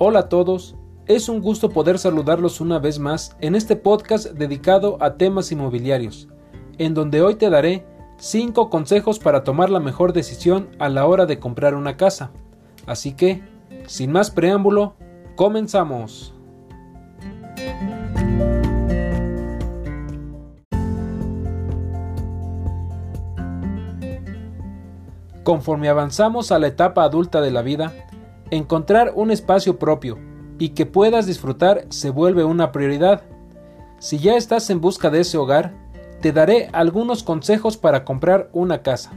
Hola a todos, es un gusto poder saludarlos una vez más en este podcast dedicado a temas inmobiliarios, en donde hoy te daré 5 consejos para tomar la mejor decisión a la hora de comprar una casa. Así que, sin más preámbulo, comenzamos. Conforme avanzamos a la etapa adulta de la vida, encontrar un espacio propio y que puedas disfrutar se vuelve una prioridad. Si ya estás en busca de ese hogar, te daré algunos consejos para comprar una casa.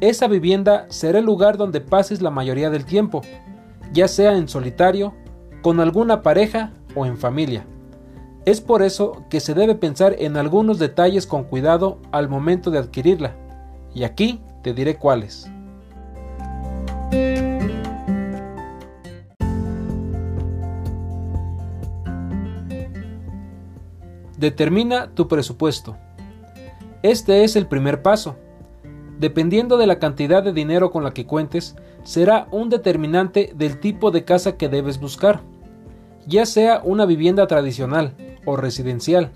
Esa vivienda será el lugar donde pases la mayoría del tiempo, ya sea en solitario, con alguna pareja o en familia. Es por eso que se debe pensar en algunos detalles con cuidado al momento de adquirirla, y aquí te diré cuáles. Determina tu presupuesto. Este es el primer paso. Dependiendo de la cantidad de dinero con la que cuentes, será un determinante del tipo de casa que debes buscar, ya sea una vivienda tradicional o residencial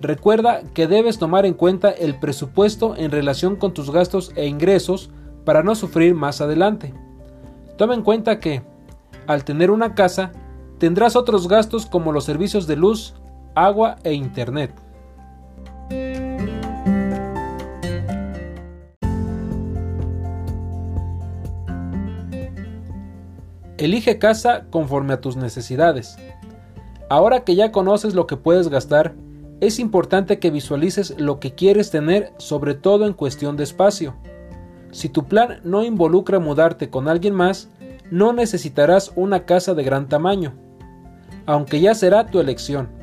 Recuerda que debes tomar en cuenta el presupuesto en relación con tus gastos e ingresos para no sufrir más adelante. Toma en cuenta que, al tener una casa, tendrás otros gastos como los servicios de luz, agua e internet. Elige casa conforme a tus necesidades. Ahora que ya conoces lo que puedes gastar, es importante que visualices lo que quieres tener, sobre todo en cuestión de espacio. Si tu plan no involucra mudarte con alguien más, no necesitarás una casa de gran tamaño, aunque ya será tu elección.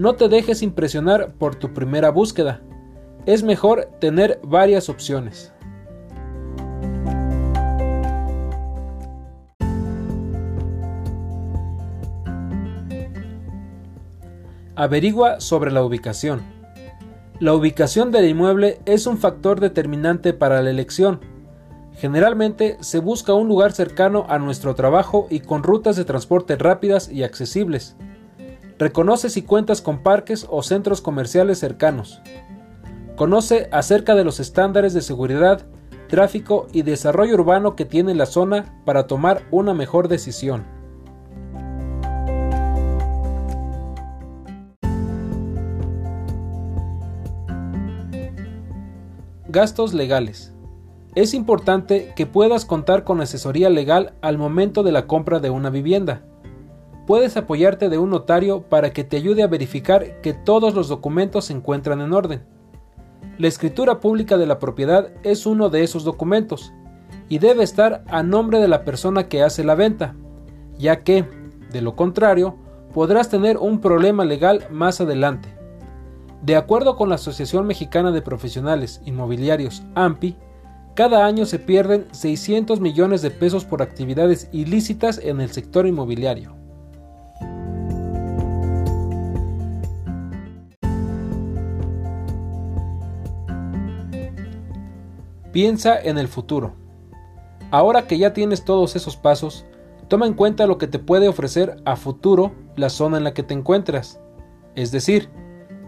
No te dejes impresionar por tu primera búsqueda. Es mejor tener varias opciones. Averigua sobre la ubicación. La ubicación del inmueble es un factor determinante para la elección. Generalmente se busca un lugar cercano a nuestro trabajo y con rutas de transporte rápidas y accesibles. Reconoce si cuentas con parques o centros comerciales cercanos. Conoce acerca de los estándares de seguridad, tráfico y desarrollo urbano que tiene la zona para tomar una mejor decisión. Gastos legales. Es importante que puedas contar con asesoría legal al momento de la compra de una vivienda. Puedes apoyarte de un notario para que te ayude a verificar que todos los documentos se encuentran en orden. La escritura pública de la propiedad es uno de esos documentos y debe estar a nombre de la persona que hace la venta, ya que, de lo contrario, podrás tener un problema legal más adelante. De acuerdo con la Asociación Mexicana de Profesionales Inmobiliarios, AMPI, cada año se pierden 600 millones de pesos por actividades ilícitas en el sector inmobiliario. Piensa en el futuro. Ahora que ya tienes todos esos pasos, toma en cuenta lo que te puede ofrecer a futuro la zona en la que te encuentras. Es decir,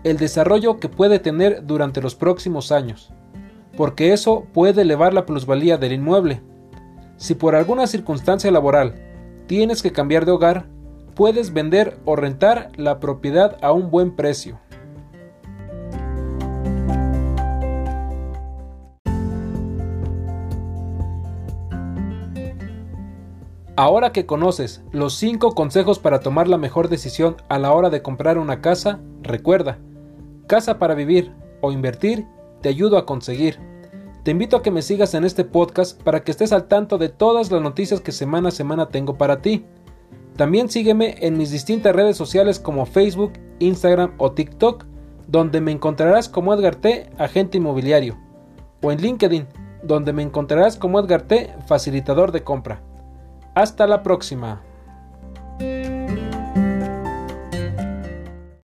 el desarrollo que puede tener durante los próximos años, porque eso puede elevar la plusvalía del inmueble. Si por alguna circunstancia laboral tienes que cambiar de hogar, puedes vender o rentar la propiedad a un buen precio. Ahora que conoces los 5 consejos para tomar la mejor decisión a la hora de comprar una casa, recuerda, casa para vivir o invertir, te ayudo a conseguir. Te invito a que me sigas en este podcast para que estés al tanto de todas las noticias que semana a semana tengo para ti. También sígueme en mis distintas redes sociales como Facebook, Instagram o TikTok, donde me encontrarás como Edgar T, agente inmobiliario, o en LinkedIn, donde me encontrarás como Edgar T, facilitador de compra. Hasta la próxima.